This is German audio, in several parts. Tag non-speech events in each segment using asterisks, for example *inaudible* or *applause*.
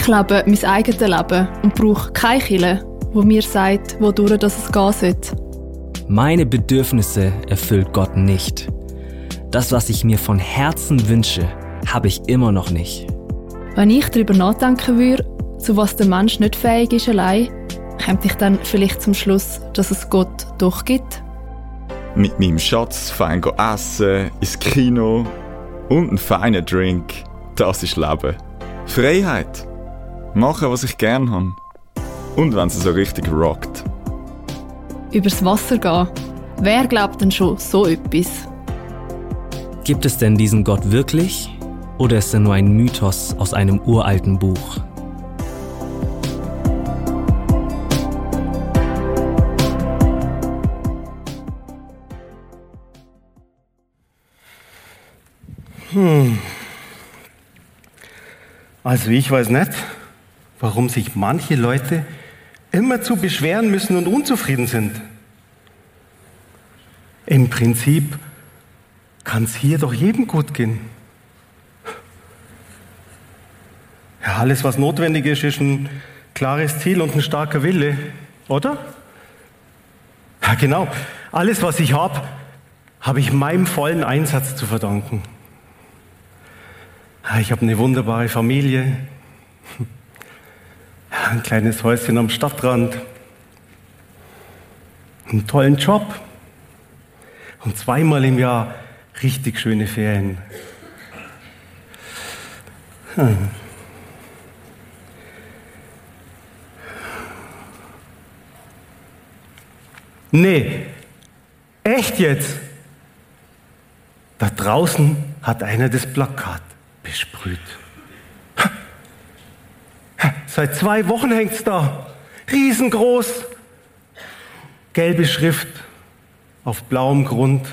Ich lebe mein eigenes Leben und brauche keine Kille, wo mir sagt, wodurch das es gehen sollte. Meine Bedürfnisse erfüllt Gott nicht. Das, was ich mir von Herzen wünsche, habe ich immer noch nicht. Wenn ich darüber nachdenken würde, zu was der Mensch nicht fähig ist allein, kommt ich dann vielleicht zum Schluss, dass es Gott doch gibt? Mit meinem Schatz fein essen, ins Kino und einen feinen Drink. Das ist Leben. Freiheit. Machen, was ich gern habe. Und wenn es so richtig rockt. Übers Wasser gehen. Wer glaubt denn schon so etwas? Gibt es denn diesen Gott wirklich? Oder ist er nur ein Mythos aus einem uralten Buch? Hm. Also ich weiß nicht, warum sich manche Leute immer zu beschweren müssen und unzufrieden sind. Im Prinzip kann es hier doch jedem gut gehen. Ja, alles, was notwendig ist, ist ein klares Ziel und ein starker Wille, oder? Ja, genau. Alles, was ich habe, habe ich meinem vollen Einsatz zu verdanken. Ich habe eine wunderbare Familie, ein kleines Häuschen am Stadtrand, einen tollen Job und zweimal im Jahr richtig schöne Ferien. Hm. Nee, echt jetzt? Da draußen hat einer das Plakat besprüht. Seit zwei Wochen hängt es da. Riesengroß. Gelbe Schrift auf blauem Grund.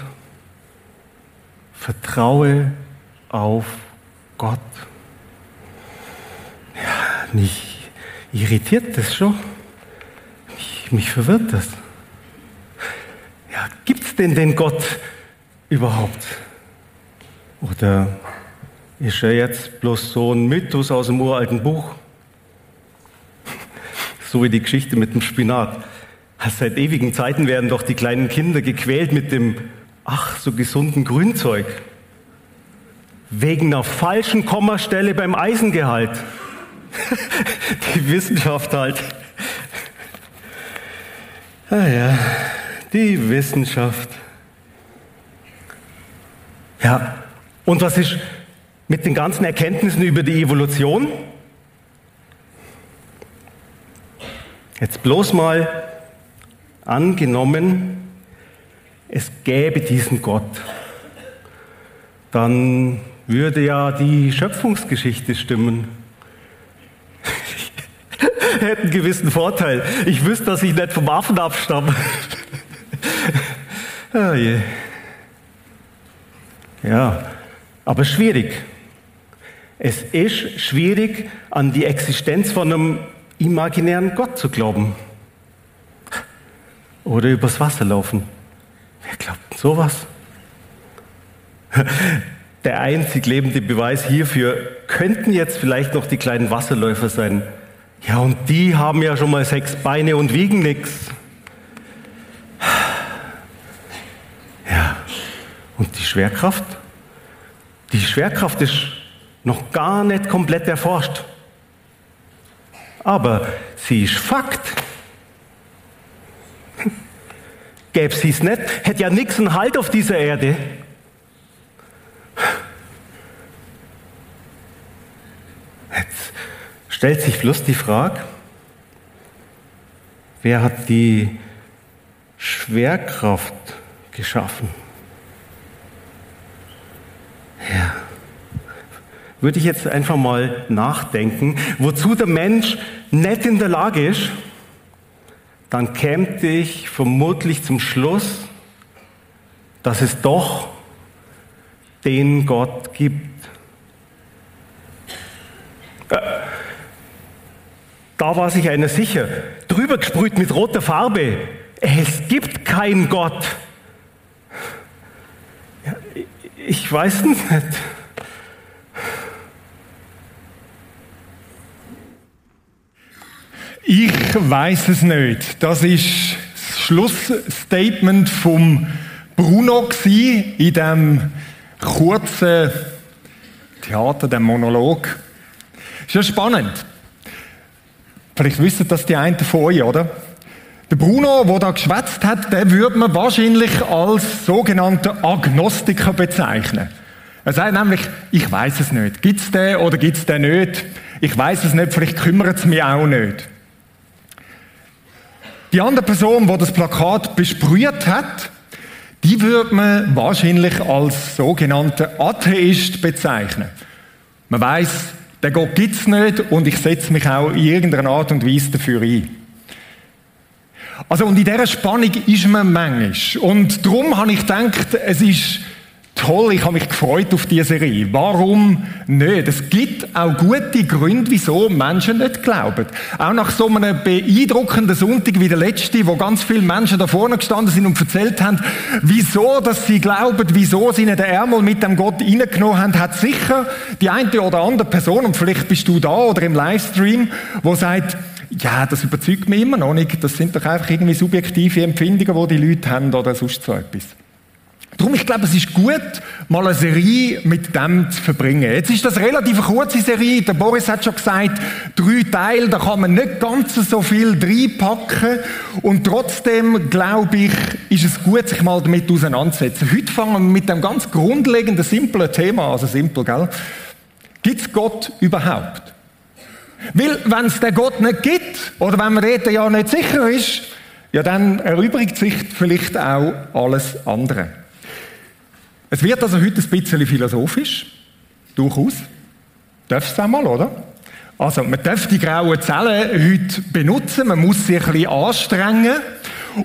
Vertraue auf Gott. Ja, mich irritiert das schon. Mich, mich verwirrt das. Ja, gibt es denn den Gott überhaupt? Oder ist er jetzt bloß so ein Mythos aus dem uralten Buch? So wie die Geschichte mit dem Spinat. Seit ewigen Zeiten werden doch die kleinen Kinder gequält mit dem ach so gesunden Grünzeug. Wegen einer falschen Kommastelle beim Eisengehalt. *laughs* die Wissenschaft halt. Ah ja, die Wissenschaft. Ja, und was ist mit den ganzen Erkenntnissen über die Evolution? Jetzt bloß mal angenommen, es gäbe diesen Gott. Dann würde ja die Schöpfungsgeschichte stimmen. *laughs* Hätte einen gewissen Vorteil. Ich wüsste, dass ich nicht vom Affen abstamme. oh *laughs* je. Ja, aber schwierig. Es ist schwierig, an die Existenz von einem imaginären Gott zu glauben. Oder übers Wasser laufen. Wer glaubt sowas? *laughs* Der einzig lebende Beweis hierfür könnten jetzt vielleicht noch die kleinen Wasserläufer sein. Ja, und die haben ja schon mal sechs Beine und wiegen nichts. *sighs* Ja, und die Schwerkraft? Die Schwerkraft ist noch gar nicht komplett erforscht. Aber sie ist Fakt. Gäbe sie es nicht, hätte ja nichts einen Halt auf dieser Erde. Jetzt stellt sich bloß die Frage, wer hat die Schwerkraft geschaffen? Würde ich jetzt einfach mal nachdenken, wozu der Mensch nicht in der Lage ist, dann käme ich vermutlich zum Schluss, dass es doch den Gott gibt. Äh, da war sich einer sicher, drüber gesprüht mit roter Farbe. Es gibt keinen Gott. Ich weiß nicht. Ich weiß es nicht. Das ist das Schlussstatement vom Bruno in dem kurzen Theater, dem Monolog. Ist ja spannend. Vielleicht wissen das die einen von euch, oder? Der Bruno, der da geschwätzt hat, der würde man wahrscheinlich als sogenannter Agnostiker bezeichnen. Er sagt nämlich, ich weiß es nicht. Gibt es den oder gibt es den nicht? Ich weiß es nicht, vielleicht kümmert es mich auch nicht. Die andere Person, die das Plakat besprüht hat, die würde man wahrscheinlich als sogenannter Atheist bezeichnen. Man weiß, der Gott gibt es nicht und ich setze mich auch in irgendeiner Art und Weise dafür ein. Also, und in dieser Spannung ist man manchmal. Und darum habe ich gedacht, es ist toll, ich habe mich gefreut auf diese Serie. Warum nicht? Es gibt auch gute Gründe, wieso Menschen nicht glauben. Auch nach so einem beeindruckenden Sonntag wie der letzte, wo ganz viele Menschen da vorne gestanden sind und erzählt haben, wieso, dass sie glauben, wieso sie nicht den Ärmel mit dem Gott reingenommen haben, hat sicher die eine oder andere Person, und vielleicht bist du da oder im Livestream, wo sagt, ja, das überzeugt mich immer noch nicht. Das sind doch einfach irgendwie subjektive Empfindungen, die die Leute haben oder sonst so etwas. Darum, ich glaube, es ist gut, mal eine Serie mit dem zu verbringen. Jetzt ist das relativ eine kurze Serie. Der Boris hat schon gesagt, drei Teile, da kann man nicht ganz so viel reinpacken. Und trotzdem, glaube ich, ist es gut, sich mal damit auseinanderzusetzen. Heute fangen wir mit dem ganz grundlegenden, simplen Thema, also simpel, gell? Gibt es Gott überhaupt? Weil, wenn es den Gott nicht gibt, oder wenn man dort ja nicht sicher ist, ja, dann erübrigt sich vielleicht auch alles andere. Es wird also heute ein bisschen philosophisch, durchaus. Darf es einmal, oder? Also, man darf die grauen Zellen heute benutzen, man muss sich ein bisschen anstrengen.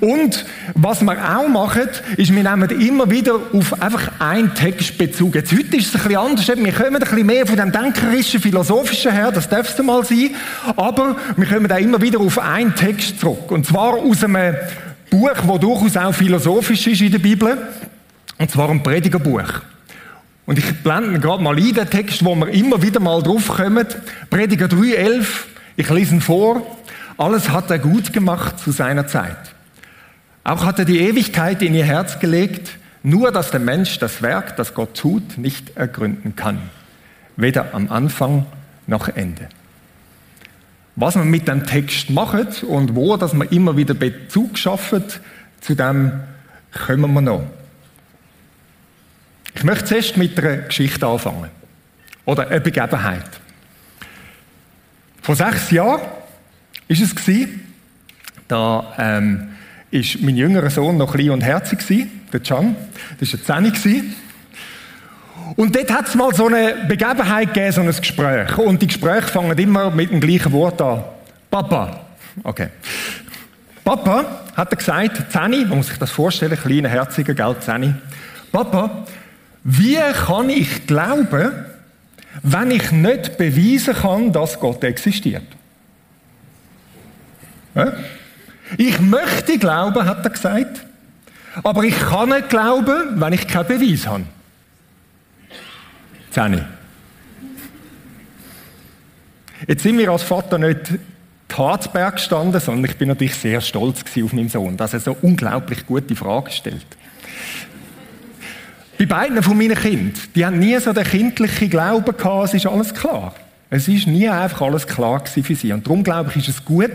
Und was wir auch machen, ist, wir nehmen immer wieder auf einfach einen Text Bezug. Jetzt, heute ist es ein bisschen anders. Wir kommen ein bisschen mehr von dem denkerischen, philosophischen her, das darf es mal sein. Aber wir kommen auch immer wieder auf einen Text zurück. Und zwar aus einem Buch, das durchaus auch philosophisch ist in der Bibel. Und zwar ein Predigerbuch. Und ich blende gerade mal ein, den Text, wo wir immer wieder mal drauf kommen. Prediger 3,11. Ich lese ihn vor. Alles hat er gut gemacht zu seiner Zeit. Auch hat er die Ewigkeit in ihr Herz gelegt, nur dass der Mensch das Werk, das Gott tut, nicht ergründen kann. Weder am Anfang noch Ende. Was man mit dem Text macht und wo, dass man immer wieder Bezug schafft, zu dem kommen wir noch. Ich möchte zuerst mit einer Geschichte anfangen. Oder einer Begebenheit. Vor sechs Jahren war es, da ähm, mein jüngerer Sohn noch klein und herzig, der Can. Das war ein Zehni. Und dort hat es mal so eine Begebenheit gegeben, so ein Gespräch. Und die Gespräche fangen immer mit dem gleichen Wort an. Papa. Okay. Papa, hat er gesagt, Zehni, man muss sich das vorstellen, kleiner, herziger, gell, Zehni. Papa, wie kann ich glauben, wenn ich nicht beweisen kann, dass Gott existiert? Ich möchte glauben, hat er gesagt, aber ich kann nicht glauben, wenn ich keinen Beweis habe. Zehni. Jetzt sind wir als Vater nicht Tatsberg gestanden, sondern ich bin natürlich sehr stolz auf meinen Sohn, dass er so unglaublich gute Fragen stellt. Bei beiden von meinen Kindern, die haben nie so den kindlichen Glauben gehabt, es ist alles klar. Es ist nie einfach alles klar für sie. Und darum glaube ich, ist es gut,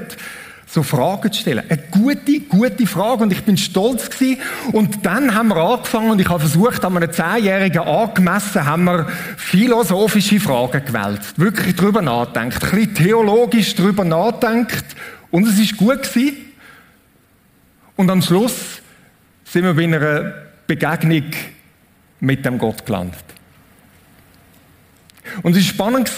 so Fragen zu stellen. Eine gute, gute Frage und ich bin stolz gewesen. Und dann haben wir angefangen und ich habe versucht, an einem Zehnjährigen angemessen, haben wir philosophische Fragen gewählt. Wirklich drüber nachdenkt, ein bisschen theologisch drüber nachdenkt und es ist gut gewesen. Und am Schluss sind wir bei einer Begegnung mit dem Gott gelandet. Und es war spannend,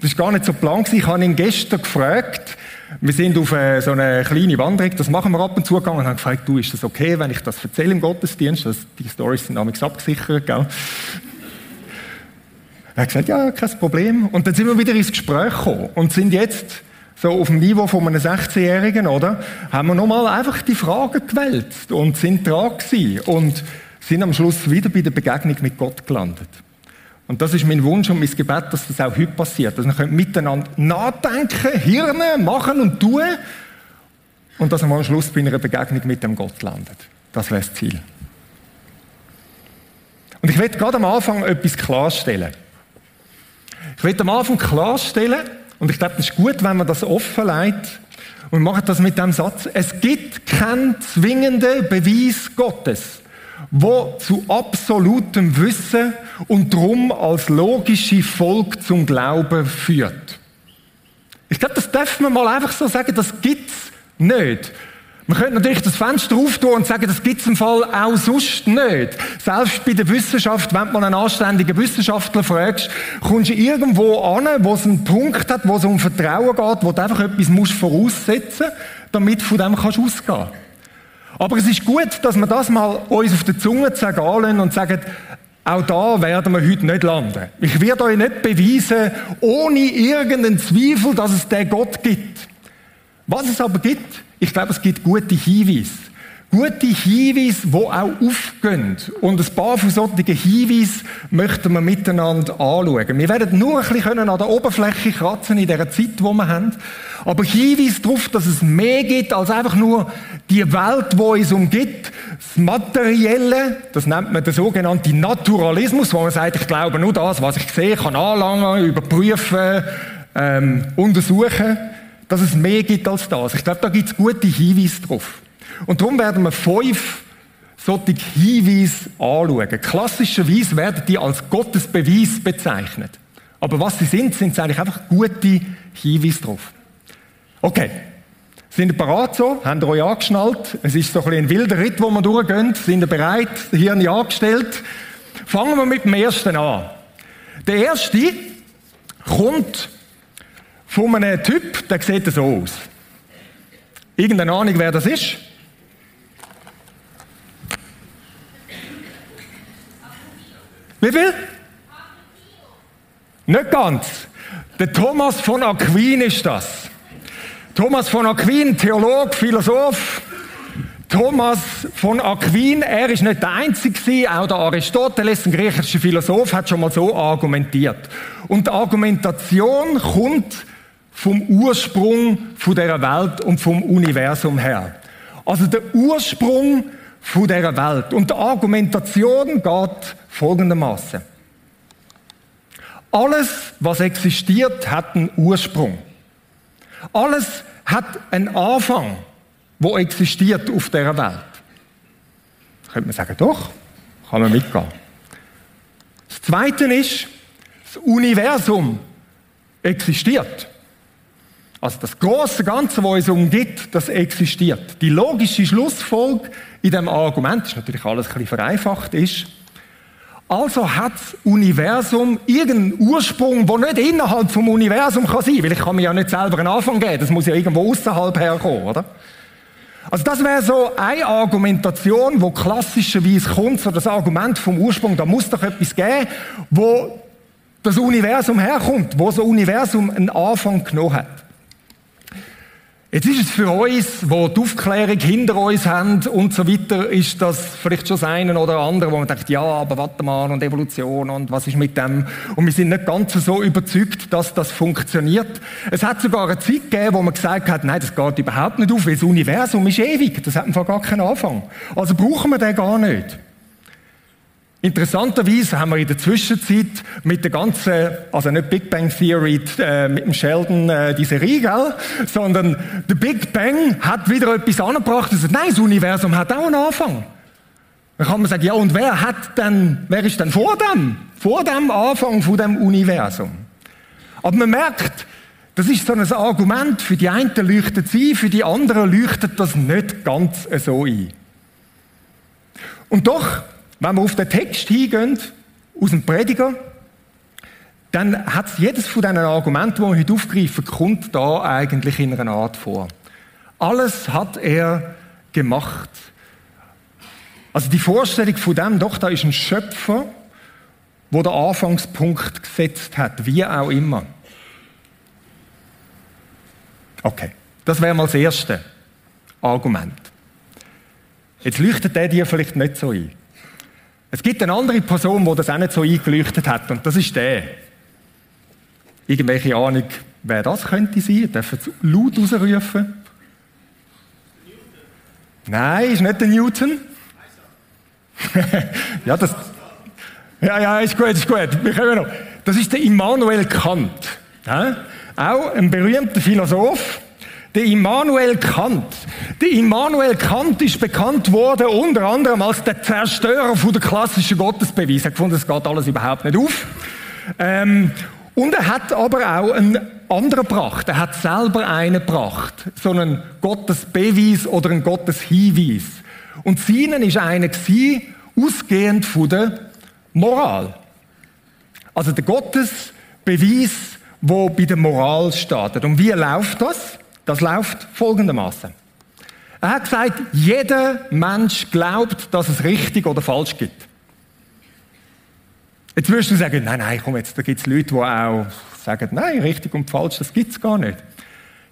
das war gar nicht so plan. Ich habe ihn gestern gefragt, wir sind auf äh, so eine kleine Wanderung, das machen wir ab und zu gegangen und haben gefragt, du, ist das okay, wenn ich das erzähle im Gottesdienst? Die Storys sind damals abgesichert, gell? Er hat gesagt, ja, kein Problem. Und dann sind wir wieder ins Gespräch gekommen und sind jetzt so auf dem Niveau von einem 16-Jährigen, oder? Haben wir nochmal einfach die Fragen gewälzt und sind dran gewesen und sind am Schluss wieder bei der Begegnung mit Gott gelandet. Und das ist mein Wunsch und mein Gebet, dass das auch heute passiert. Dass wir miteinander nachdenken, Hirne machen und tun und dass wir am Schluss bei einer Begegnung mit dem Gott landet. Das wäre das Ziel. Und ich werde gerade am Anfang etwas klarstellen. Ich werde am Anfang klarstellen, und ich glaube, das ist gut, wenn man das offenlegt, und wir machen das mit dem Satz, es gibt keinen zwingenden Beweis Gottes wo zu absolutem Wissen und drum als logische Folge zum Glauben führt. Ich glaube, das darf man mal einfach so sagen, das gibt's nicht. Man könnte natürlich das Fenster auftun und sagen, das gibt's im Fall auch sonst nicht. Selbst bei der Wissenschaft, wenn man einen anständigen Wissenschaftler fragst, kommst du irgendwo an, wo es einen Punkt hat, wo es um Vertrauen geht, wo du einfach etwas voraussetzen musst, damit du von dem kannst ausgehen aber es ist gut, dass wir das mal uns auf der Zunge zergehen und sagen, auch da werden wir heute nicht landen. Ich werde euch nicht beweisen, ohne irgendeinen Zweifel, dass es den Gott gibt. Was es aber gibt, ich glaube, es gibt gute Hinweise. Gute Hinweise, die auch aufgehen. Und ein paar von solchen Hinweisen möchten wir miteinander anschauen. Wir werden nur ein bisschen an der Oberfläche kratzen in dieser Zeit, die wir haben. Aber Hinweise darauf, dass es mehr gibt als einfach nur die Welt, die uns umgibt. Das Materielle, das nennt man den sogenannten Naturalismus, wo man sagt, ich glaube nur das, was ich sehe, kann anlangen, überprüfen, ähm, untersuchen, dass es mehr gibt als das. Ich glaube, da gibt es gute Hinweise drauf. Und darum werden wir fünf solche Hinweise anschauen. Klassischerweise werden die als Gottesbeweis bezeichnet. Aber was sie sind, sind eigentlich einfach gute Hinweise drauf. Okay. Sind ihr bereit so? Habt ihr euch angeschnallt? Es ist so ein, ein wilder Ritt, wo wir durchgehen. Sind ihr bereit? Hirn angestellt? Fangen wir mit dem ersten an. Der erste kommt von einem Typ, der sieht so aus. Irgendeine Ahnung, wer das ist? Wie viel? Nicht ganz. Der Thomas von Aquin ist das. Thomas von Aquin, Theolog, Philosoph. Thomas von Aquin, er ist nicht der Einzige, auch der Aristoteles, ein griechischer Philosoph, hat schon mal so argumentiert. Und die Argumentation kommt vom Ursprung von der Welt und vom Universum her. Also der Ursprung von dieser Welt. Und die Argumentation geht folgendermaßen. Alles, was existiert, hat einen Ursprung. Alles hat einen Anfang, wo existiert auf dieser Welt. könnte man sagen, doch, kann man mitgehen. Das Zweite ist, das Universum existiert. Also das große Ganze, das uns umgibt, das existiert. Die logische Schlussfolge in dem Argument, ist natürlich alles ein bisschen vereinfacht, ist, also hat das Universum irgendeinen Ursprung, der nicht innerhalb vom Universum kann weil ich kann mir ja nicht selber einen Anfang geben, das muss ja irgendwo außerhalb herkommen, oder? Also das wäre so eine Argumentation, wo klassischerweise kommt, so das Argument vom Ursprung, da muss doch etwas geben, wo das Universum herkommt, wo das Universum einen Anfang genommen hat. Jetzt ist es für uns, wo die Aufklärung hinter uns haben und so weiter, ist das vielleicht schon das eine oder andere, wo man denkt, ja, aber warte mal und Evolution und was ist mit dem? Und wir sind nicht ganz so überzeugt, dass das funktioniert. Es hat sogar eine Zeit gegeben, wo man gesagt hat, nein, das geht überhaupt nicht auf, weil das Universum ist ewig. Das hat einfach gar keinen Anfang. Also brauchen wir den gar nicht. Interessanterweise haben wir in der Zwischenzeit mit der ganzen, also nicht Big Bang Theory äh, mit dem Sheldon äh, diese Riegel, sondern der Big Bang hat wieder etwas angebracht sagt, nein, das Universum hat auch einen Anfang. Dann kann man sagen, ja, und wer hat denn, wer ist denn vor dem? Vor dem Anfang von dem Universum. Aber man merkt, das ist so ein Argument, für die einen leuchtet es ein, für die anderen leuchtet das nicht ganz so ein. Und doch wenn wir auf den Text hingehen, aus dem Prediger, dann hat jedes von diesen Argumenten, die wir heute aufgreifen, kommt da eigentlich in einer Art vor. Alles hat er gemacht. Also die Vorstellung von dem, doch, da ist ein Schöpfer, wo der Anfangspunkt gesetzt hat, wie auch immer. Okay, das wäre mal das erste Argument. Jetzt leuchtet der dir vielleicht nicht so ein. Es gibt eine andere Person, die das auch nicht so eingeleuchtet hat, und das ist der. Irgendwelche Ahnung, wer das könnte sein? Ihr dürft laut rausrufen. Nein, ist nicht der Newton. *laughs* ja, das. Ja, ja, ist gut, ist gut. Wir kommen noch. Das ist der Immanuel Kant. Ja? Auch ein berühmter Philosoph. Der Immanuel Kant. Der Immanuel Kant ist bekannt worden unter anderem als der Zerstörer von der klassischen Gottesbeweis. Er gefunden, es geht alles überhaupt nicht auf. Ähm, und er hat aber auch einen anderen gebracht. Er hat selber einen gebracht. So einen Gottesbeweis oder einen Gotteshinweis. Und seinen ist einer gewesen, ausgehend von der Moral. Also der Gottesbeweis, wo bei der Moral startet. Und wie läuft das? Das läuft folgendermaßen. Er hat gesagt, jeder Mensch glaubt, dass es richtig oder falsch gibt. Jetzt wirst du sagen, nein, nein, komm jetzt, da gibt es Leute, die auch sagen, nein, richtig und falsch, das gibt es gar nicht.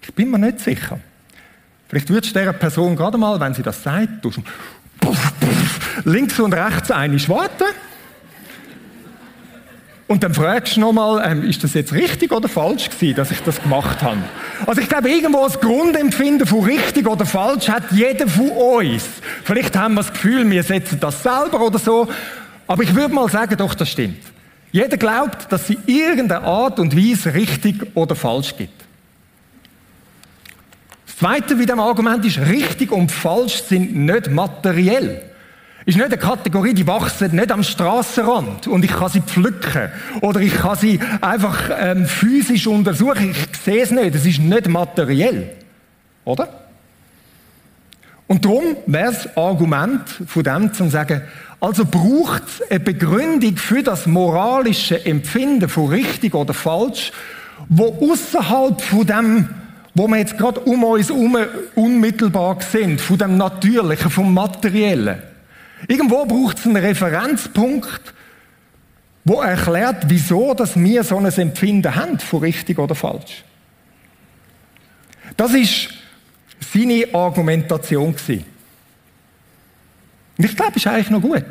Ich bin mir nicht sicher. Vielleicht würdest du dieser Person gerade mal, wenn sie das sagt, links und rechts eine warten. Und dann fragst du nochmal, ähm, ist das jetzt richtig oder falsch gewesen, dass ich das gemacht habe? Also ich glaube, irgendwo das Grundempfinden von richtig oder falsch hat jeder von uns. Vielleicht haben wir das Gefühl, wir setzen das selber oder so. Aber ich würde mal sagen, doch, das stimmt. Jeder glaubt, dass sie irgendeine Art und Weise richtig oder falsch gibt. Das Zweite wie dem Argument ist, richtig und falsch sind nicht materiell. Ist nicht eine Kategorie, die wachsen nicht am Strassenrand und ich kann sie pflücken oder ich kann sie einfach ähm, physisch untersuchen. Ich sehe es nicht. Es ist nicht materiell, oder? Und darum wäre das Argument von dem zu sagen, also braucht es eine Begründung für das moralische Empfinden von richtig oder falsch, wo außerhalb von dem, wo wir jetzt gerade um uns herum unmittelbar sind, von dem Natürlichen, vom Materiellen. Irgendwo braucht es einen Referenzpunkt, wo erklärt, wieso dass wir so ein Empfinden haben von richtig oder falsch. Das ist seine Argumentation. Und ich glaube, ist eigentlich noch gut.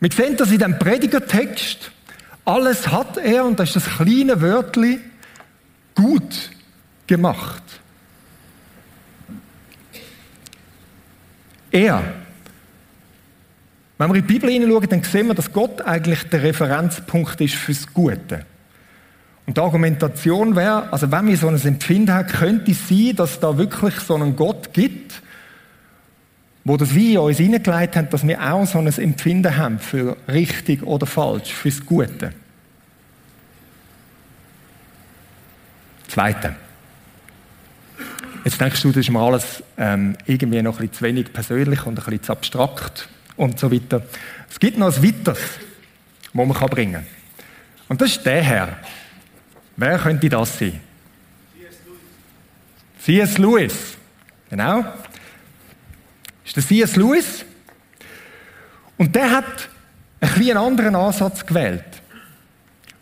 Wir sehen das in dem Predigertext. Alles hat er, und das ist das kleine Wörtli, gut gemacht. Er. Wenn wir in die Bibel hineinschauen, dann sehen wir, dass Gott eigentlich der Referenzpunkt ist fürs Gute. Und die Argumentation wäre, also wenn wir so ein Empfinden haben, könnte es sein, dass es da wirklich so einen Gott gibt, wo das wie in uns hineingelegt hat, dass wir auch so ein Empfinden haben für richtig oder falsch, fürs Gute. Zweite. Jetzt denkst du, das ist mir alles ähm, irgendwie noch ein bisschen zu wenig persönlich und ein bisschen zu abstrakt und so weiter. Es gibt noch ein weiteres, das man bringen kann. Und das ist der Herr. Wer könnte das sein? C.S. Lewis. C.S. Lewis. Genau. Ist der C.S. Lewis. Und der hat ein bisschen anderen Ansatz gewählt.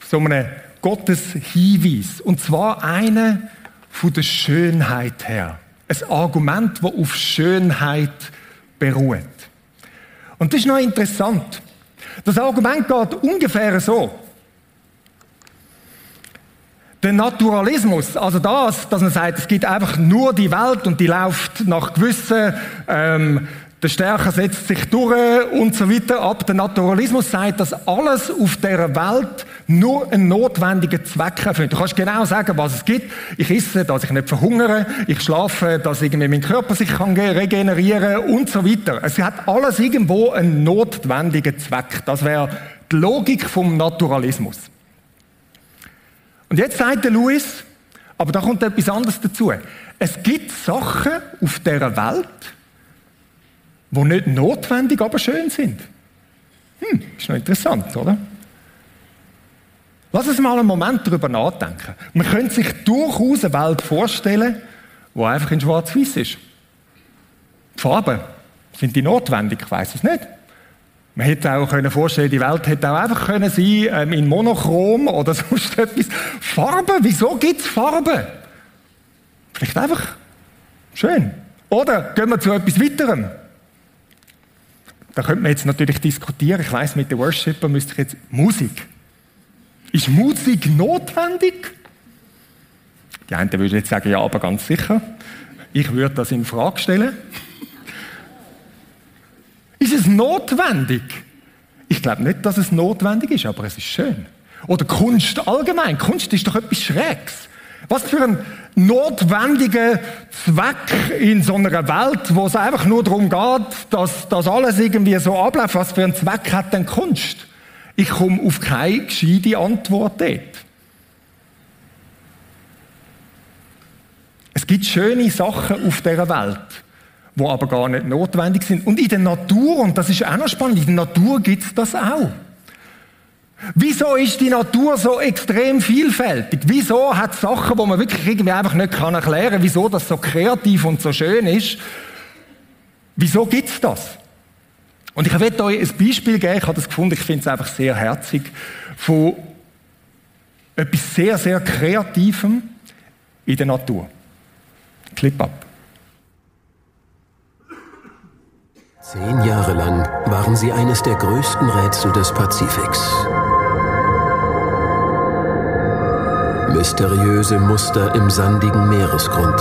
So einen Gotteshinweis. Und zwar einen von der Schönheit her. Ein Argument, das auf Schönheit beruht. Und das ist noch interessant. Das Argument geht ungefähr so. Der Naturalismus, also das, dass man sagt, es gibt einfach nur die Welt und die läuft nach gewissen, ähm, der Stärke setzt sich durch und so weiter ab. Der Naturalismus sagt, dass alles auf der Welt nur einen notwendigen Zweck erfüllt. Du kannst genau sagen, was es gibt. Ich esse, dass ich nicht verhungere. Ich schlafe, dass irgendwie mein Körper sich kann regenerieren und so weiter. Es hat alles irgendwo einen notwendigen Zweck. Das wäre die Logik vom Naturalismus. Und jetzt sagt der Louis, aber da kommt etwas anderes dazu. Es gibt Sachen auf dieser Welt, die nicht notwendig, aber schön sind. Hm, ist noch interessant, oder? Lass uns mal einen Moment darüber nachdenken. Man könnte sich durchaus eine Welt vorstellen, die einfach in schwarz-weiß ist. Die Farben, sind die notwendig? Ich weiß es nicht. Man hätte auch können vorstellen, die Welt hätte auch einfach können sein ähm, in Monochrom oder *laughs* sonst etwas. Farben, wieso gibt es Farben? Vielleicht einfach schön. Oder gehen wir zu etwas weiterem. Da könnte man jetzt natürlich diskutieren. Ich weiß, mit den Worshipper müsste ich jetzt Musik. Ist Musik notwendig? Die einen würden jetzt sagen, ja, aber ganz sicher. Ich würde das in Frage stellen. Ist es notwendig? Ich glaube nicht, dass es notwendig ist, aber es ist schön. Oder Kunst allgemein. Kunst ist doch etwas Schräges. Was für ein notwendiger Zweck in so einer Welt, wo es einfach nur darum geht, dass das alles irgendwie so abläuft. Was für einen Zweck hat denn Kunst? Ich komme auf keine gescheite Antwort dort. Es gibt schöne Sachen auf dieser Welt, wo aber gar nicht notwendig sind. Und in der Natur, und das ist auch noch spannend, in der Natur gibt es das auch. Wieso ist die Natur so extrem vielfältig? Wieso hat es Sachen, wo man wirklich irgendwie einfach nicht kann erklären kann, wieso das so kreativ und so schön ist? Wieso gibt es das? Und ich werde euch ein Beispiel geben, ich habe das gefunden, ich finde es einfach sehr herzig, von etwas sehr, sehr Kreativem in der Natur. Clip ab. Zehn Jahre lang waren sie eines der größten Rätsel des Pazifiks. Mysteriöse Muster im sandigen Meeresgrund.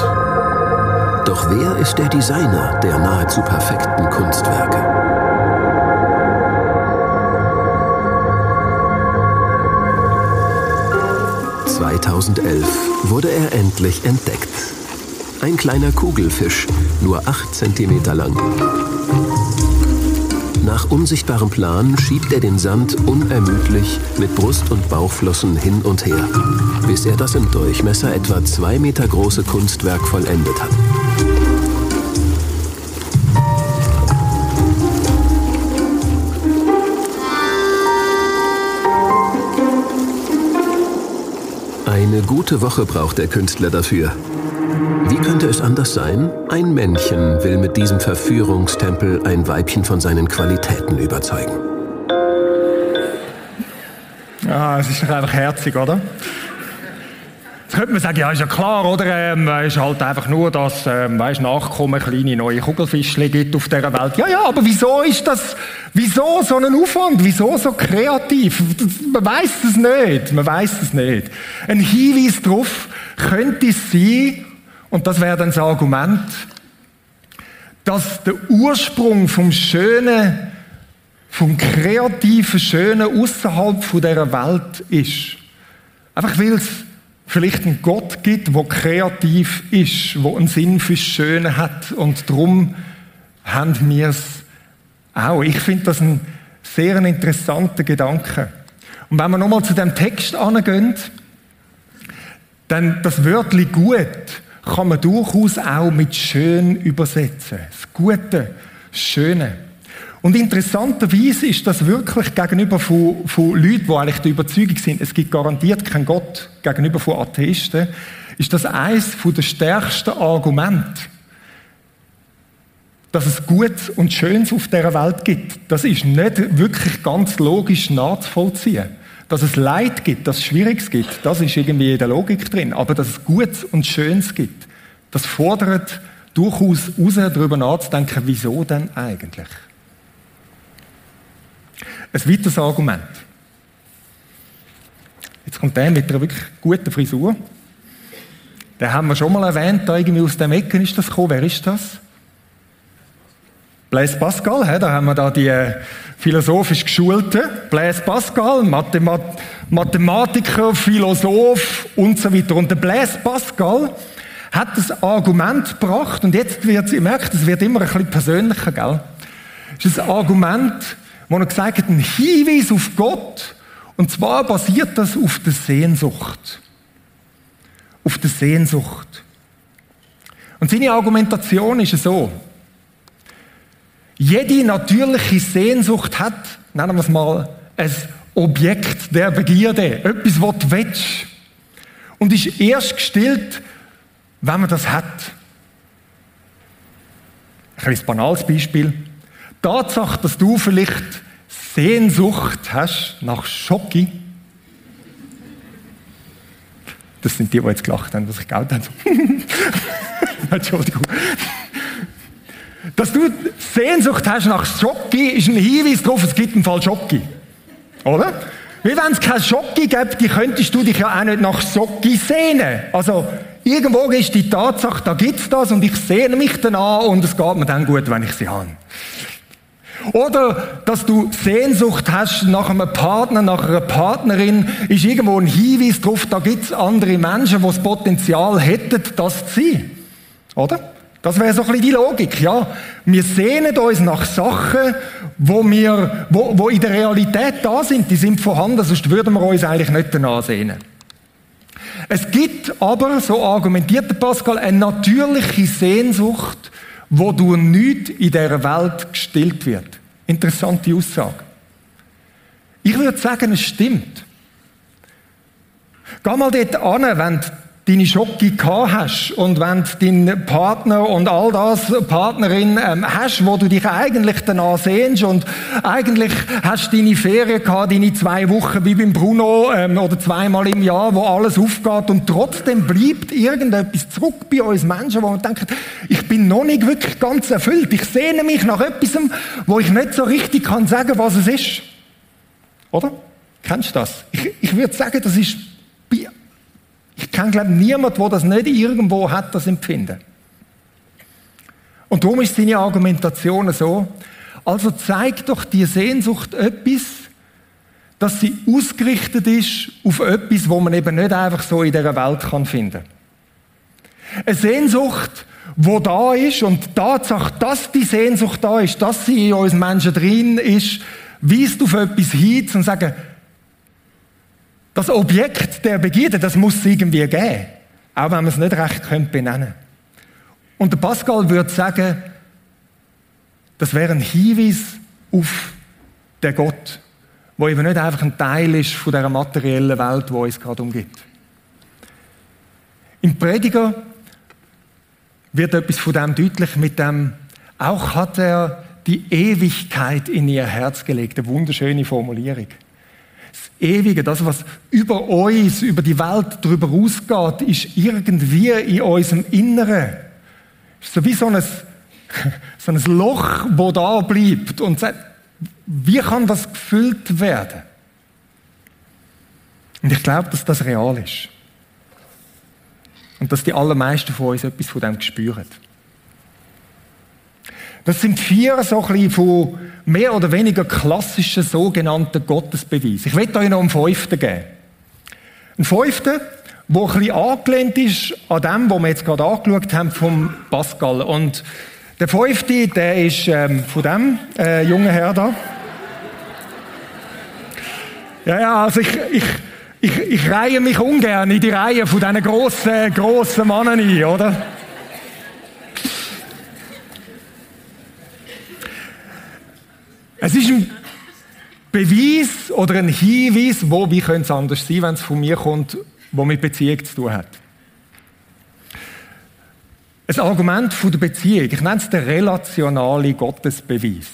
Doch wer ist der Designer der nahezu perfekten Kunstwerke? ...2011 wurde er endlich entdeckt. Ein kleiner Kugelfisch, nur 8 cm lang. Nach unsichtbarem Plan schiebt er den Sand unermüdlich mit Brust- und Bauchflossen hin und her, bis er das im Durchmesser etwa zwei Meter große Kunstwerk vollendet hat. Eine gute Woche braucht der Künstler dafür. Wie könnte es anders sein? Ein Männchen will mit diesem Verführungstempel ein Weibchen von seinen Qualitäten überzeugen. Ja, es ist einfach herzig, oder? Jetzt könnte man sagen, ja, ist ja klar, oder? Ähm, ist halt einfach nur, dass, ähm, weißt, Nachkommen kleine neue Kugelfischchen gibt auf dieser Welt. Ja, ja, aber wieso ist das, wieso so ein Aufwand? Wieso so kreativ? Man weiß es nicht. Man weiß es nicht. Ein Hinweis darauf könnte es sein, und das wäre dann das Argument, dass der Ursprung vom Schönen, vom kreativen Schönen außerhalb dieser Welt ist. Einfach weil es vielleicht einen Gott gibt, der kreativ ist, der einen Sinn fürs Schöne hat und darum haben wir es auch. Ich finde das ein sehr interessanter Gedanke. Und wenn wir nochmal zu dem Text angehen, dann das Wörtli gut kann man durchaus auch mit schön übersetzen. Das Gute, das Schöne. Und interessanterweise ist das wirklich gegenüber von, von Leuten, die eigentlich der Überzeugung sind, es gibt garantiert keinen Gott, gegenüber von Atheisten, ist das eines der stärksten Argumente, dass es Gutes und Schönes auf dieser Welt gibt. Das ist nicht wirklich ganz logisch nachzuvollziehen. Dass es Leid gibt, dass es Schwieriges gibt, das ist irgendwie in der Logik drin. Aber dass es Gutes und Schönes gibt, das fordert durchaus raus, darüber nachzudenken, wieso denn eigentlich? Ein weiteres Argument. Jetzt kommt der mit einer wirklich guten Frisur. Den haben wir schon mal erwähnt, da irgendwie aus dem Ecken ist das gekommen. Wer ist das? Blaise Pascal, da haben wir da die äh, philosophisch Geschulte. Blaise Pascal, Mathemat Mathematiker, Philosoph und so weiter. Und der Blaise Pascal hat das Argument gebracht, und jetzt wird, ihr merkt, es wird immer ein bisschen persönlicher, gell? Es ist ein Argument, wo er gesagt hat, ein Hinweis auf Gott, und zwar basiert das auf der Sehnsucht. Auf der Sehnsucht. Und seine Argumentation ist so, jede natürliche Sehnsucht hat, nennen wir es mal, ein Objekt der Begierde, etwas, was du willst. Und ist erst gestillt, wenn man das hat. Ein kleines banales Beispiel. Die Tatsache, dass du vielleicht Sehnsucht hast nach Schocki, das sind die, die jetzt gelacht haben, dass ich Geld habe. *laughs* Entschuldigung dass du Sehnsucht hast nach Schocki, ist ein Hinweis darauf, es gibt einen Fall Schocki. Oder? Wie wenn es kein Schocki gibt, die könntest du dich ja auch nicht nach Schocki sehnen. Also, irgendwo ist die Tatsache, da gibt's das und ich sehne mich dann an und es geht mir dann gut, wenn ich sie habe. Oder, dass du Sehnsucht hast nach einem Partner, nach einer Partnerin, ist irgendwo ein Hinweis darauf, da gibt's andere Menschen, die das Potenzial hätten, das zu sein. Oder? Das wäre so ein bisschen die Logik, ja. Wir sehnen uns nach Sachen, wo wir, wo, wo in der Realität da sind, die sind vorhanden, sonst würden wir uns eigentlich nicht danach sehnen. Es gibt aber, so argumentiert Pascal, eine natürliche Sehnsucht, wo du nichts in dieser Welt gestillt wird. Interessante Aussage. Ich würde sagen, es stimmt. Geh mal dort an, wenn deine Schocke gehabt hast und wenn du deinen Partner und all das, Partnerin ähm, hast, wo du dich eigentlich danach sehnst und eigentlich hast du deine Ferien gehabt, deine zwei Wochen wie beim Bruno ähm, oder zweimal im Jahr, wo alles aufgeht und trotzdem bleibt irgendetwas zurück bei uns Menschen, wo man denkt, ich bin noch nicht wirklich ganz erfüllt, ich sehne mich nach etwas, wo ich nicht so richtig kann sagen, was es ist. Oder? Kennst du das? Ich, ich würde sagen, das ist ich kenne, glaube niemand, der das nicht irgendwo hat, das Empfinden. Und darum ist seine Argumentation so, also zeigt doch die Sehnsucht etwas, dass sie ausgerichtet ist auf etwas, wo man eben nicht einfach so in dieser Welt kann finden. Eine Sehnsucht, wo da ist und die Tatsache, dass die Sehnsucht da ist, dass sie in uns Menschen drin ist, weist auf etwas hin und sagen, das Objekt der Begierde, das muss es irgendwie geben. Auch wenn man es nicht recht könnte benennen. Und der Pascal würde sagen, das wäre ein Hinweis auf den Gott, wo eben nicht einfach ein Teil ist von der materiellen Welt, wo es gerade umgibt. Im Prediger wird etwas von dem deutlich mit dem, auch hat er die Ewigkeit in ihr Herz gelegt. Eine wunderschöne Formulierung. Ewige, das, was über uns, über die Welt darüber ausgeht, ist irgendwie in unserem Inneren. Ist so wie so ein, *laughs* so ein Loch, wo da bleibt und sagt, wie kann das gefüllt werden? Und ich glaube, dass das real ist. Und dass die allermeisten von uns etwas von dem spüren. Das sind vier so ein bisschen von mehr oder weniger klassischen sogenannten Gottesbeweisen. Ich will euch noch einen fünften geben. Ein fünften, der ein bisschen angelehnt ist an dem, was wir jetzt gerade angeschaut haben vom Pascal. Und der fünfte, der ist ähm, von dem äh, jungen Herr da. Ja, ja, also ich, ich, ich, ich reihe mich ungern in die Reihe von diesen grossen, grossen Männern ein, oder? Es ist ein Beweis oder ein Hinweis, wo, wie könnte es anders sein, wenn es von mir kommt, wo mit Beziehung zu tun hat. Ein Argument von der Beziehung, ich nenne es den relationalen Gottesbeweis.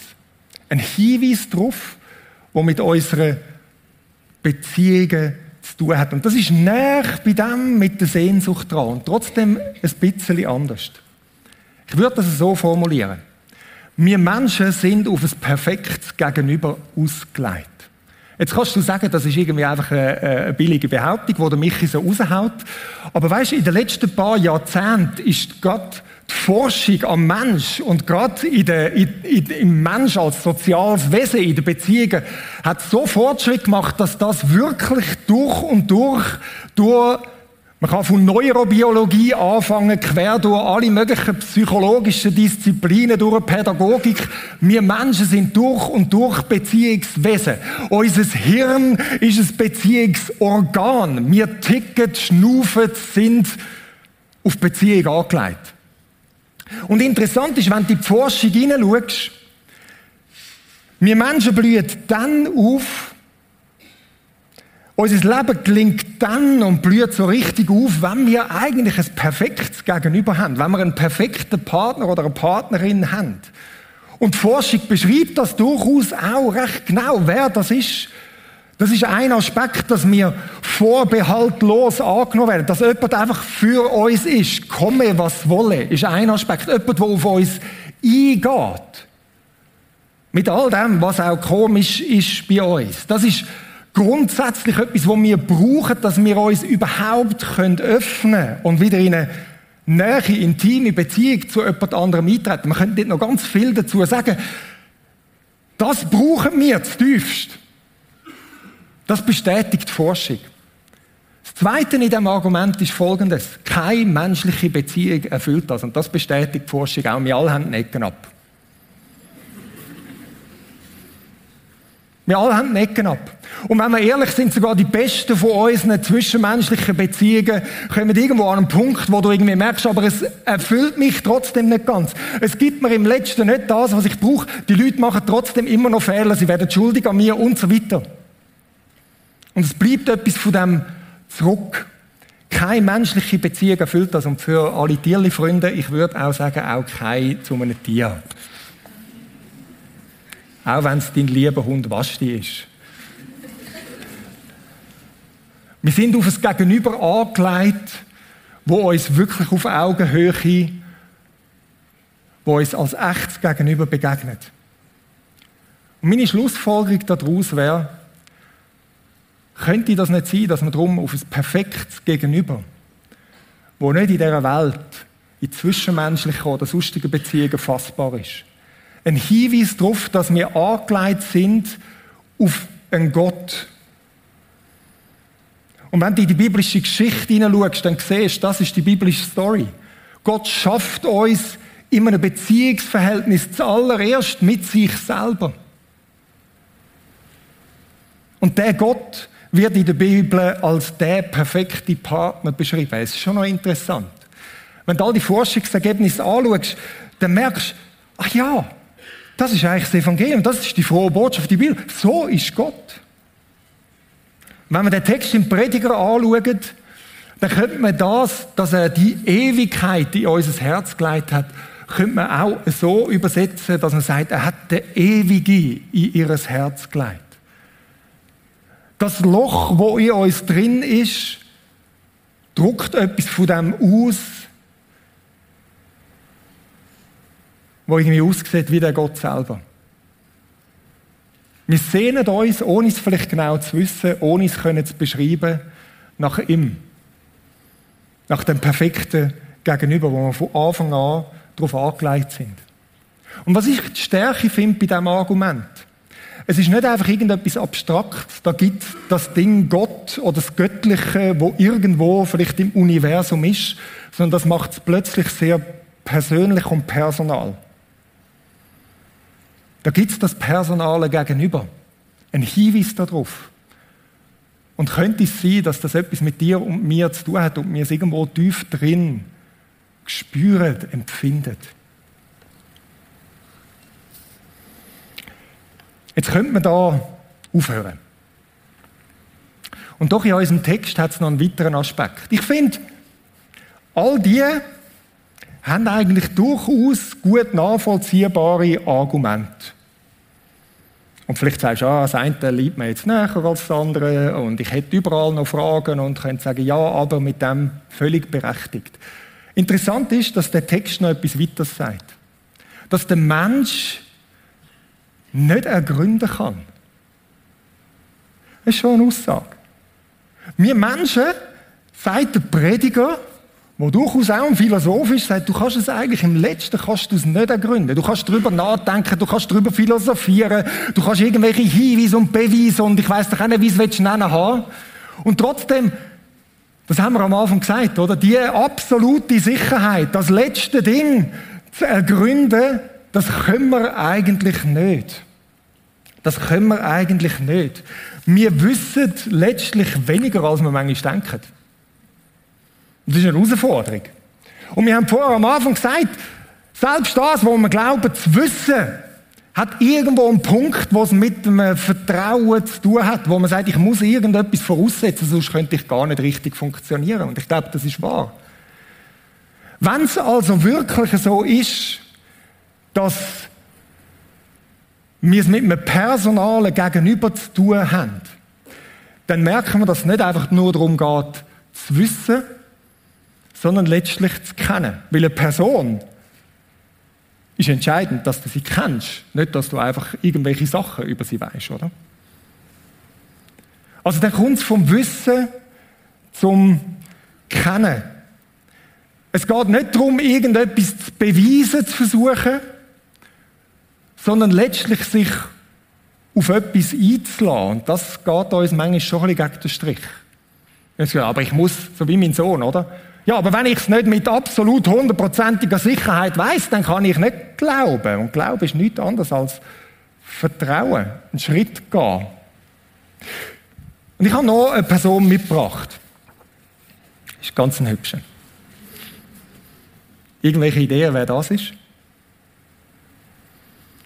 Ein Hinweis darauf, wo mit unseren Beziehungen zu tun hat. Und das ist näher bei dem mit der Sehnsucht dran und trotzdem ein bisschen anders. Ich würde das so formulieren. Wir Menschen sind auf ein perfektes Gegenüber ausgelegt. Jetzt kannst du sagen, das ist irgendwie einfach eine, eine billige Behauptung, die der Michi so raushaut. Aber weißt du, in den letzten paar Jahrzehnten ist gerade die Forschung am Mensch und gerade in der, in, in, im Mensch als soziales Wesen, in den Beziehungen, hat so Fortschritt gemacht, dass das wirklich durch und durch, durch man kann von Neurobiologie anfangen, quer durch alle möglichen psychologischen Disziplinen, durch Pädagogik. Wir Menschen sind durch und durch Beziehungswesen. Unser Hirn ist ein Beziehungsorgan. Wir ticken, schnaufen, sind auf Beziehung angelegt. Und interessant ist, wenn du in die Forschung hineinschaust, wir Menschen blühen dann auf, unser Leben gelingt dann und blüht so richtig auf, wenn wir eigentlich ein perfektes Gegenüber haben, wenn wir einen perfekten Partner oder eine Partnerin haben. Und die Forschung beschreibt das durchaus auch recht genau, wer das ist. Das ist ein Aspekt, dass wir vorbehaltlos angenommen werden. Dass jemand einfach für uns ist, komme was wolle, ist ein Aspekt. Jemand, der auf uns eingeht. Mit all dem, was auch komisch ist bei uns. Das ist grundsätzlich etwas, was wir brauchen, dass wir uns überhaupt öffnen können und wieder in eine nähe, intime Beziehung zu jemand anderem eintreten. Man könnte nicht noch ganz viel dazu sagen. Das brauchen wir zutiefst. Das bestätigt die Forschung. Das Zweite in diesem Argument ist folgendes. Keine menschliche Beziehung erfüllt das. Und das bestätigt die Forschung auch. Wir alle haben Ecken ab. Wir alle haben Ecken ab. Und wenn wir ehrlich sind, sogar die besten von unseren zwischenmenschlichen Beziehungen kommen irgendwo an einen Punkt, wo du irgendwie merkst, aber es erfüllt mich trotzdem nicht ganz. Es gibt mir im Letzten nicht das, was ich brauche. Die Leute machen trotzdem immer noch Fehler, sie werden schuldig an mir und so weiter. Und es bleibt etwas von dem zurück. Keine menschliche Beziehung erfüllt das. Und für alle Tierli-Freunde, ich würde auch sagen, auch kein zu einem Tier. Auch wenn es dein lieber Hund Wasti ist. Wir sind auf ein Gegenüber angelegt, wo uns wirklich auf Augenhöhe, wo uns als echtes Gegenüber begegnet. Und meine Schlussfolgerung daraus wäre, könnte das nicht sein, dass man darum auf ein perfektes Gegenüber, wo nicht in dieser Welt in zwischenmenschlichen oder sonstigen Beziehungen fassbar ist, ein Hinweis darauf, dass wir angelegt sind auf einen Gott. Und wenn du in die biblische Geschichte hineinschaust, dann siehst du, das ist die biblische Story. Gott schafft uns in einem Beziehungsverhältnis zuallererst mit sich selber. Und der Gott wird in der Bibel als der perfekte Partner beschrieben. Es ist schon noch interessant. Wenn du all die Forschungsergebnisse anschaust, dann merkst du, ach ja, das ist eigentlich das Evangelium, das ist die frohe Botschaft, die Bibel. So ist Gott. Wenn wir den Text im Prediger anschauen, dann könnte man das, dass er die Ewigkeit in unser Herz gelegt hat, könnte man auch so übersetzen, dass man sagt, er hat den Ewige in ihr Herz gelegt. Das Loch, wo in uns drin ist, druckt etwas von dem aus, wo irgendwie aussieht wie der Gott selber. Wir sehnen uns, ohne es vielleicht genau zu wissen, ohne es können zu beschreiben, nach ihm. Nach dem perfekten Gegenüber, wo wir von Anfang an darauf angelegt sind. Und was ich die Stärke finde bei diesem Argument, es ist nicht einfach irgendetwas Abstraktes, da gibt das Ding Gott oder das Göttliche, wo irgendwo vielleicht im Universum ist, sondern das macht es plötzlich sehr persönlich und personal. Da gibt es das Personale gegenüber. Ein Hinweis darauf. Und könnte es sein, dass das etwas mit dir und mir zu tun hat und mir es irgendwo tief drin spürt, empfindet? Jetzt könnte man da aufhören. Und doch in unserem Text hat es noch einen weiteren Aspekt. Ich finde, all die haben eigentlich durchaus gut nachvollziehbare Argumente. Und vielleicht sagst du, ah, das eine liebt mir jetzt näher als das andere und ich hätte überall noch Fragen und könnte sagen, ja, aber mit dem völlig berechtigt. Interessant ist, dass der Text noch etwas weiteres sagt. Dass der Mensch nicht ergründen kann. Das ist schon eine Aussage. Wir Menschen, sagt der Prediger, wo durchaus auch ein Philosoph ist, sagt, du kannst es eigentlich im Letzten kannst du es nicht ergründen. Du kannst darüber nachdenken, du kannst darüber philosophieren, du kannst irgendwelche Hinweise und Beweise und ich weiß doch auch nicht, wie es willst nennen haben. Und trotzdem, das haben wir am Anfang gesagt, oder? Die absolute Sicherheit, das letzte Ding zu ergründen, das können wir eigentlich nicht. Das können wir eigentlich nicht. Wir wissen letztlich weniger, als wir manchmal denken. Das ist eine Herausforderung. Und wir haben vorher am Anfang gesagt, selbst das, was wir glauben zu wissen, hat irgendwo einen Punkt, wo es mit dem Vertrauen zu tun hat, wo man sagt, ich muss irgendetwas voraussetzen, sonst könnte ich gar nicht richtig funktionieren. Und ich glaube, das ist wahr. Wenn es also wirklich so ist, dass wir es mit einem personalen Gegenüber zu tun haben, dann merken wir, dass es nicht einfach nur darum geht, zu wissen, sondern letztlich zu kennen. Weil eine Person ist entscheidend, dass du sie kennst, nicht, dass du einfach irgendwelche Sachen über sie weißt, oder? Also dann kommt es vom Wissen zum Kennen. Es geht nicht darum, irgendetwas zu beweisen, zu versuchen, sondern letztlich sich auf etwas einzulassen. Und das geht uns manchmal schon ein bisschen gegen den Strich. Aber ich muss, so wie mein Sohn, oder? Ja, aber wenn ich es nicht mit absolut hundertprozentiger Sicherheit weiß, dann kann ich nicht glauben. Und Glauben ist nichts anderes als Vertrauen, einen Schritt gehen. Und ich habe noch eine Person mitgebracht. Ist ganz ein hübscher. Irgendwelche Ideen, wer das ist?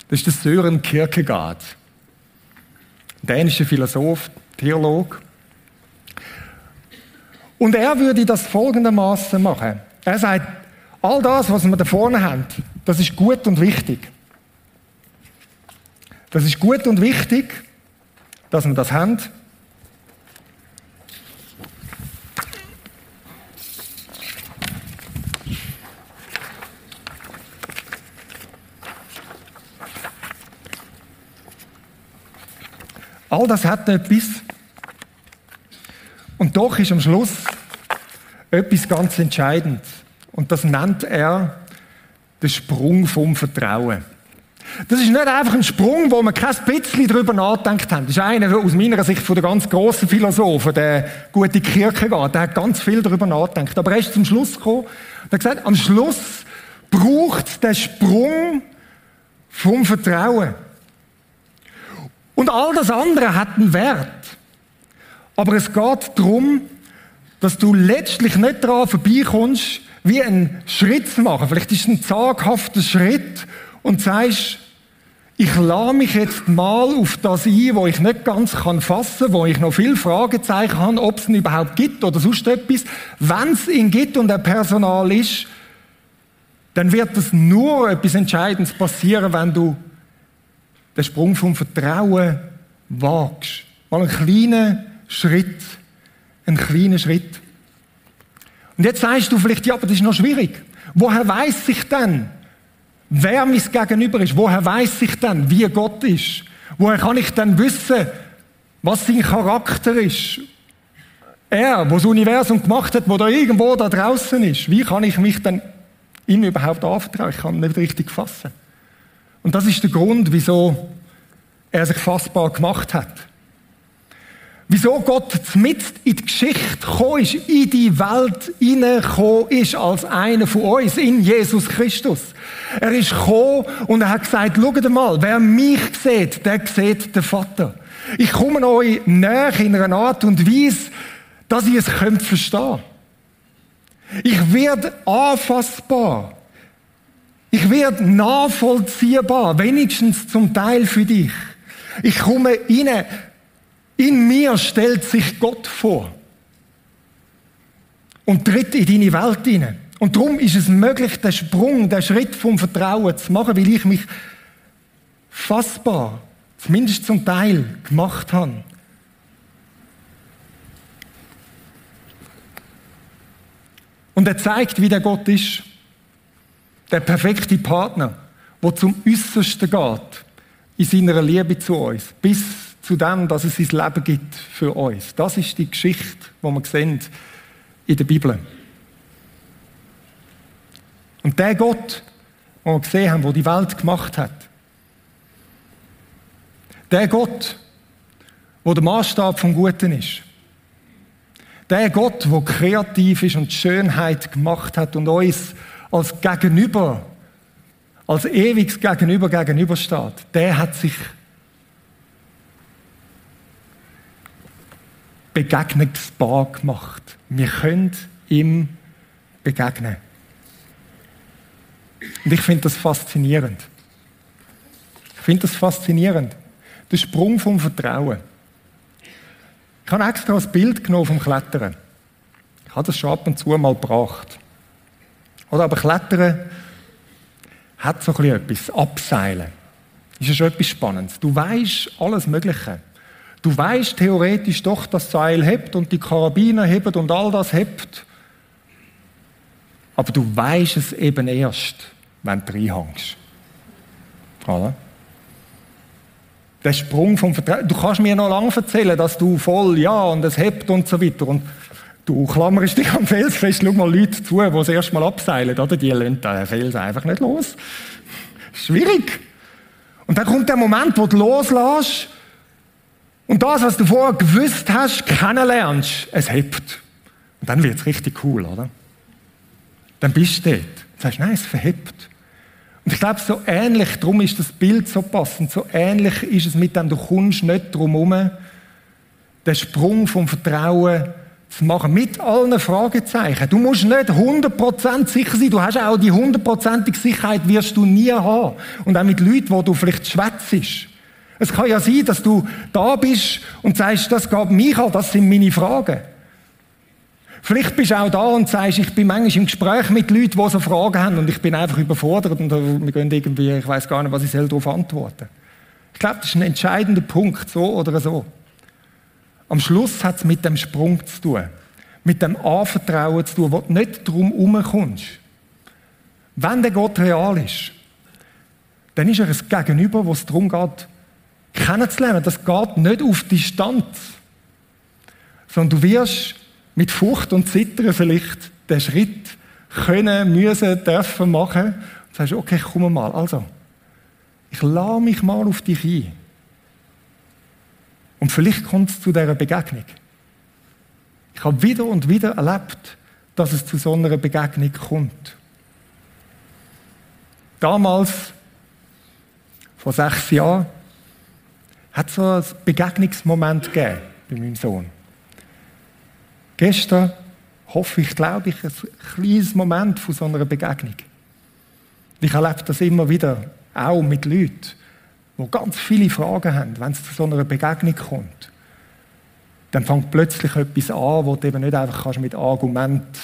Das ist der Sören Kierkegaard. Dänischer Philosoph, Theologe. Und er würde das folgendermaßen machen. Er sagt, all das, was wir da vorne haben, das ist gut und wichtig. Das ist gut und wichtig, dass wir das haben. All das hat etwas. Und doch ist am Schluss etwas ganz Entscheidendes. Und das nennt er den Sprung vom Vertrauen. Das ist nicht einfach ein Sprung, wo man kein bisschen darüber nachdenkt haben. Das ist einer aus meiner Sicht von der ganz grossen Philosophen, der gute Kierkegaard. Der hat ganz viel darüber nachgedacht. Aber er ist zum Schluss gekommen und hat gesagt, am Schluss braucht den Sprung vom Vertrauen. Und all das andere hat einen Wert. Aber es geht darum, dass du letztlich nicht daran vorbeikommst, wie einen Schritt zu machen. Vielleicht ist es ein zaghafter Schritt und sagst, ich lade mich jetzt mal auf das ein, wo ich nicht ganz kann fassen, wo ich noch viel Fragezeichen habe, ob es ihn überhaupt gibt oder sonst etwas. Wenn es ihn gibt und er Personal ist, dann wird es nur etwas Entscheidendes passieren, wenn du den Sprung vom Vertrauen wagst. Mal einen kleinen Schritt. Einen kleinen Schritt. Und jetzt sagst du vielleicht, ja, aber das ist noch schwierig. Woher weiß ich denn, wer mein Gegenüber ist? Woher weiß ich denn, wie Gott ist? Woher kann ich denn wissen, was sein Charakter ist? Er, wo das Universum gemacht hat, wo da irgendwo da draußen ist. Wie kann ich mich denn ihm überhaupt anvertrauen? Ich kann nicht richtig fassen. Und das ist der Grund, wieso er sich fassbar gemacht hat. Wieso Gott mit in die Geschichte gekommen ist, in die Welt hineingekommen ist als einer von uns, in Jesus Christus. Er ist gekommen und er hat gesagt, schaut mal, wer mich sieht, der sieht den Vater. Ich komme euch näher in einer Art und Weise, dass ihr es könnt verstehen. Ich werde anfassbar. Ich werde nachvollziehbar, wenigstens zum Teil für dich. Ich komme rein. In mir stellt sich Gott vor und tritt in deine Welt hinein. Und darum ist es möglich, den Sprung, den Schritt vom Vertrauen zu machen, weil ich mich fassbar, zumindest zum Teil, gemacht habe. Und er zeigt, wie der Gott ist. Der perfekte Partner, der zum Äußersten geht in seiner Liebe zu uns, bis zu dem, dass es sein Leben gibt für uns. Das ist die Geschichte, die wir sehen in der Bibel. Und der Gott, den wir gesehen haben, der die Welt gemacht hat, der Gott, wo der Maßstab vom Guten ist, der Gott, der kreativ ist und Schönheit gemacht hat und uns als Gegenüber als ewiges Gegenüber gegenübersteht, der hat sich begegnungsbar gemacht. Wir können ihm begegnen. Und ich finde das faszinierend. Ich finde das faszinierend. Der Sprung vom Vertrauen. Ich habe extra ein Bild genommen vom Klettern. Ich habe das schon ab und zu mal gebracht. Oder aber Klettern hat so ein etwas. Abseilen. Ist ja schon etwas Spannendes. Du weißt alles Mögliche. Du weißt theoretisch doch, dass das Seil hebt und die Karabiner hebt und all das hebt. Aber du weißt es eben erst, wenn du reinhängst. Oder? Der Sprung vom Vertrauen. Du kannst mir noch lange erzählen, dass du voll, ja, und es hebt und so weiter. Und du klammerst dich am Fels fest, schau mal Leute zu, die das erste Mal abseilen, oder? Die lassen den Fels einfach nicht los. Schwierig. Und dann kommt der Moment, wo du loslässt und das, was du vorher gewusst hast, kennenlernst, es hebt. Und dann wird es richtig cool, oder? Dann bist du dort. Und sagst, nein, es verhebt. Und ich glaube, so ähnlich, darum ist das Bild so passend, so ähnlich ist es mit dem, du kommst nicht drum herum, den Sprung vom Vertrauen zu machen, mit allen Fragezeichen. Du musst nicht 100% sicher sein, du hast auch die hundertprozentige Sicherheit, wirst du nie haben. Und auch mit Leuten, wo du vielleicht schwätzt. Es kann ja sein, dass du da bist und sagst, das geht mich an, das sind meine Fragen. Vielleicht bist du auch da und sagst, ich bin manchmal im Gespräch mit Leuten, die so Fragen haben und ich bin einfach überfordert und wir gehen irgendwie, ich weiß gar nicht, was ich darauf antworten Ich glaube, das ist ein entscheidender Punkt, so oder so. Am Schluss hat es mit dem Sprung zu tun, mit dem Anvertrauen zu tun, wo du nicht drum herumkommst. Wenn der Gott real ist, dann ist er ein Gegenüber, wo es darum geht, kennenzulernen. Das geht nicht auf Distanz, sondern du wirst mit Furcht und Zittern vielleicht den Schritt können, müssen, dürfen machen und sagst, okay, komm mal, also, ich lade mich mal auf dich ein. Und vielleicht kommt es zu dieser Begegnung. Ich habe wieder und wieder erlebt, dass es zu so einer Begegnung kommt. Damals, vor sechs Jahren, hat so einen Begegnungsmoment gegeben bei meinem Sohn. Gestern hoffe ich, glaube ich, ein kleines Moment von so einer Begegnung. Ich erlebe das immer wieder, auch mit Leuten, die ganz viele Fragen haben, wenn es zu so einer Begegnung kommt. Dann fängt plötzlich etwas an, wo du eben nicht einfach mit Argument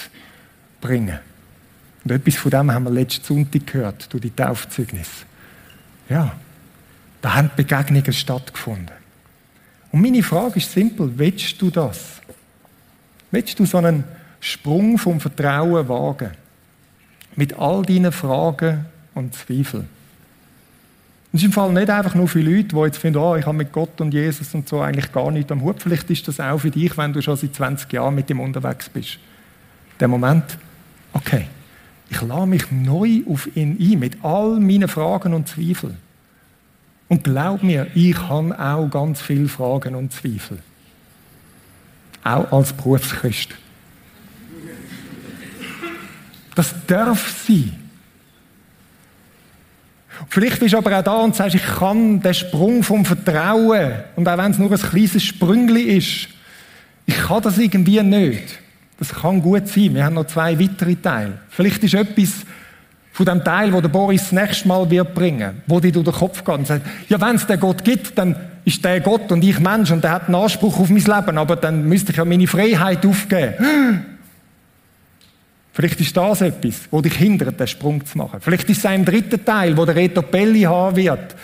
bringen kannst. Und etwas von dem haben wir letzten Sonntag gehört, durch die Taufzeugnis. Ja, da haben Begegnungen stattgefunden. Und meine Frage ist simpel, willst du das? Willst du so einen Sprung vom Vertrauen wagen? Mit all deinen Fragen und Zweifeln. Das ist im Fall nicht einfach nur für Leute, die jetzt finden, oh, ich habe mit Gott und Jesus und so eigentlich gar nichts am Hut. Vielleicht ist das auch für dich, wenn du schon seit 20 Jahren mit ihm unterwegs bist. Der Moment, okay, ich lade mich neu auf ihn ein, mit all meinen Fragen und Zweifeln. Und glaub mir, ich habe auch ganz viele Fragen und Zweifel. Auch als Berufschrist. Das darf sein. Vielleicht bist du aber auch da und sagst, ich kann den Sprung vom Vertrauen, und auch wenn es nur ein kleines Sprüngli ist, ich kann das irgendwie nicht. Das kann gut sein. Wir haben noch zwei weitere Teile. Vielleicht ist etwas von dem Teil, wo der Boris das nächste Mal wird bringen, wo dir durch den Kopf geht und sagt, ja, wenn es den Gott gibt, dann ist der Gott und ich Mensch und der hat einen Anspruch auf mein Leben, aber dann müsste ich ja meine Freiheit aufgeben. *gasps* Vielleicht ist das etwas, wo dich hindert, den Sprung zu machen. Vielleicht ist es ein dritter Teil, wo der Reto Belli haben wird,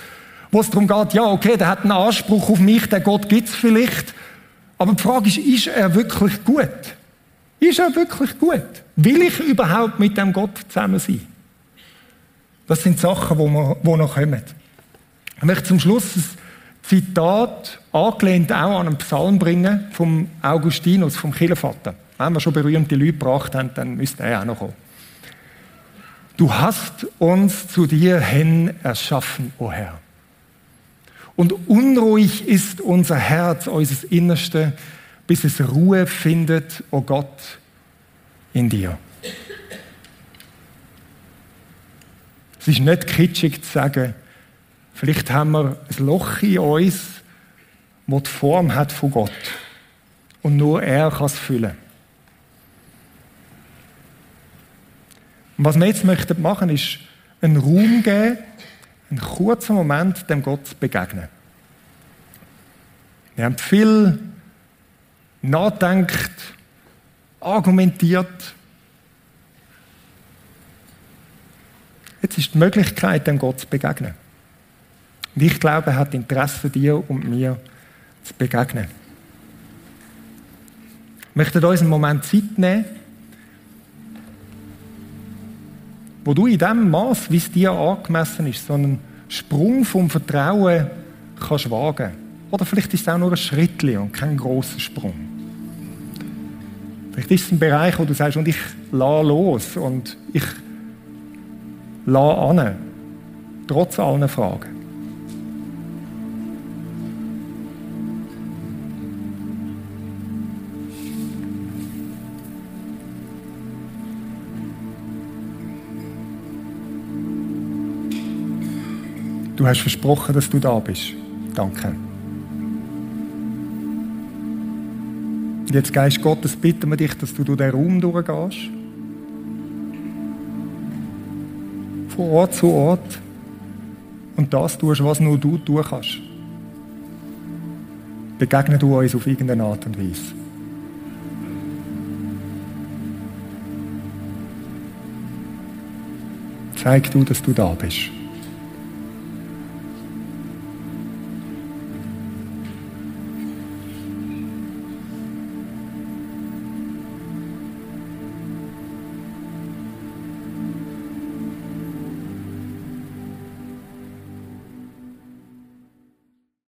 wo es darum geht, ja, okay, der hat einen Anspruch auf mich, der Gott gibt es vielleicht, aber die Frage ist, ist er wirklich gut? Ist er wirklich gut? Will ich überhaupt mit dem Gott zusammen sein? Das sind Sachen, die, wir, die noch kommen. Ich möchte zum Schluss ein Zitat, angelehnt auch an einen Psalm bringen, vom Augustinus, vom Kirchenvater. Wenn wir schon berühmte Leute gebracht haben, dann müsste er auch noch kommen. Du hast uns zu dir hin erschaffen, o oh Herr. Und unruhig ist unser Herz, unser Innerste, bis es Ruhe findet, o oh Gott, in dir. Es ist nicht kitschig zu sagen, vielleicht haben wir ein Loch in uns, das die Form hat von Gott. Und nur er kann es füllen. Und was wir jetzt möchten machen, ist einen Raum geben, einen kurzen Moment dem Gott zu begegnen. Wir haben viel nachdenkt, argumentiert, Jetzt ist die Möglichkeit, dem Gott zu begegnen. Und ich glaube, er hat Interesse, dir und mir zu begegnen. Wir möchten uns einen Moment Zeit nehmen, wo du in dem Maß, wie es dir angemessen ist, so einen Sprung vom Vertrauen kannst wagen. Oder vielleicht ist es auch nur ein Schritt und kein großer Sprung. Vielleicht ist es ein Bereich, wo du sagst, und ich la los und ich an, trotz allen Fragen. Du hast versprochen, dass du da bist. Danke. Jetzt, Geist Gottes, bitten wir dich, dass du durch den Raum durchgehst. Von Ort zu Ort. Und das tust, was nur du tun kannst. Begegne du uns auf irgendeine Art und Weise. Zeig du, dass du da bist.